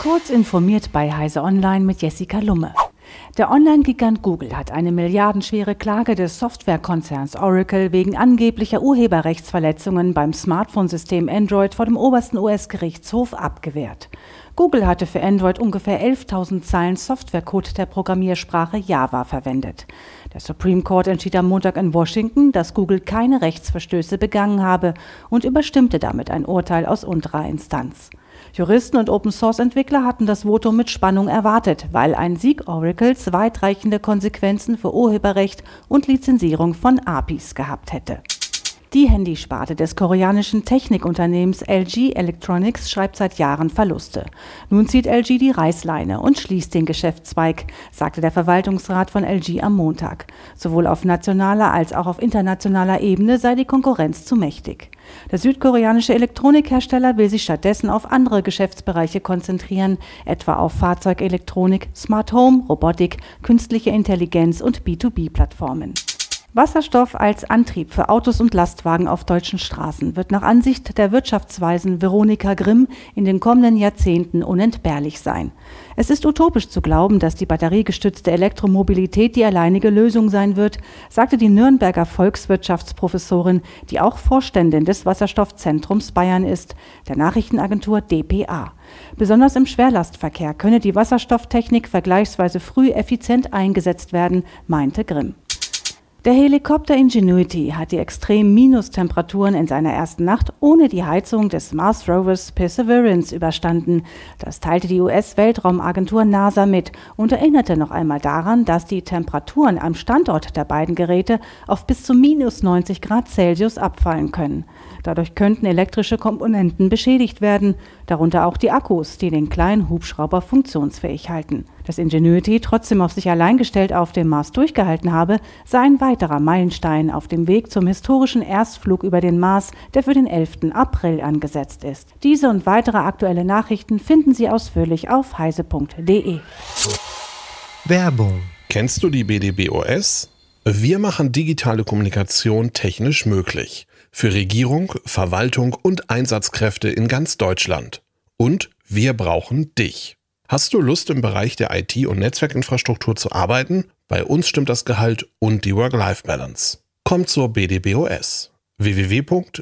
Kurz informiert bei Heise Online mit Jessica Lumme. Der Online-Gigant Google hat eine milliardenschwere Klage des Softwarekonzerns Oracle wegen angeblicher Urheberrechtsverletzungen beim Smartphone-System Android vor dem obersten US-Gerichtshof abgewehrt. Google hatte für Android ungefähr 11.000 Zeilen Softwarecode der Programmiersprache Java verwendet. Der Supreme Court entschied am Montag in Washington, dass Google keine Rechtsverstöße begangen habe und überstimmte damit ein Urteil aus unterer Instanz. Juristen und Open-Source-Entwickler hatten das Votum mit Spannung erwartet, weil ein Sieg Oracles weitreichende Konsequenzen für Urheberrecht und Lizenzierung von APIs gehabt hätte. Die Handysparte des koreanischen Technikunternehmens LG Electronics schreibt seit Jahren Verluste. Nun zieht LG die Reißleine und schließt den Geschäftszweig, sagte der Verwaltungsrat von LG am Montag. Sowohl auf nationaler als auch auf internationaler Ebene sei die Konkurrenz zu mächtig. Der südkoreanische Elektronikhersteller will sich stattdessen auf andere Geschäftsbereiche konzentrieren, etwa auf Fahrzeugelektronik, Smart Home, Robotik, künstliche Intelligenz und B2B-Plattformen. Wasserstoff als Antrieb für Autos und Lastwagen auf deutschen Straßen wird nach Ansicht der Wirtschaftsweisen Veronika Grimm in den kommenden Jahrzehnten unentbehrlich sein. Es ist utopisch zu glauben, dass die batteriegestützte Elektromobilität die alleinige Lösung sein wird, sagte die Nürnberger Volkswirtschaftsprofessorin, die auch Vorständin des Wasserstoffzentrums Bayern ist, der Nachrichtenagentur dpa. Besonders im Schwerlastverkehr könne die Wasserstofftechnik vergleichsweise früh effizient eingesetzt werden, meinte Grimm. Der Helikopter Ingenuity hat die extremen Minustemperaturen in seiner ersten Nacht ohne die Heizung des Mars Rovers Perseverance überstanden. Das teilte die US-Weltraumagentur NASA mit und erinnerte noch einmal daran, dass die Temperaturen am Standort der beiden Geräte auf bis zu minus 90 Grad Celsius abfallen können. Dadurch könnten elektrische Komponenten beschädigt werden, darunter auch die Akkus, die den kleinen Hubschrauber funktionsfähig halten. Dass Ingenuity trotzdem auf sich allein gestellt auf dem Mars durchgehalten habe, sei ein weiterer Meilenstein auf dem Weg zum historischen Erstflug über den Mars, der für den 11. April angesetzt ist. Diese und weitere aktuelle Nachrichten finden Sie ausführlich auf heise.de. Werbung. Kennst du die BDBOS? Wir machen digitale Kommunikation technisch möglich. Für Regierung, Verwaltung und Einsatzkräfte in ganz Deutschland. Und wir brauchen dich. Hast du Lust im Bereich der IT- und Netzwerkinfrastruktur zu arbeiten? Bei uns stimmt das Gehalt und die Work-Life-Balance. Komm zur BDBOS www.bdbos.de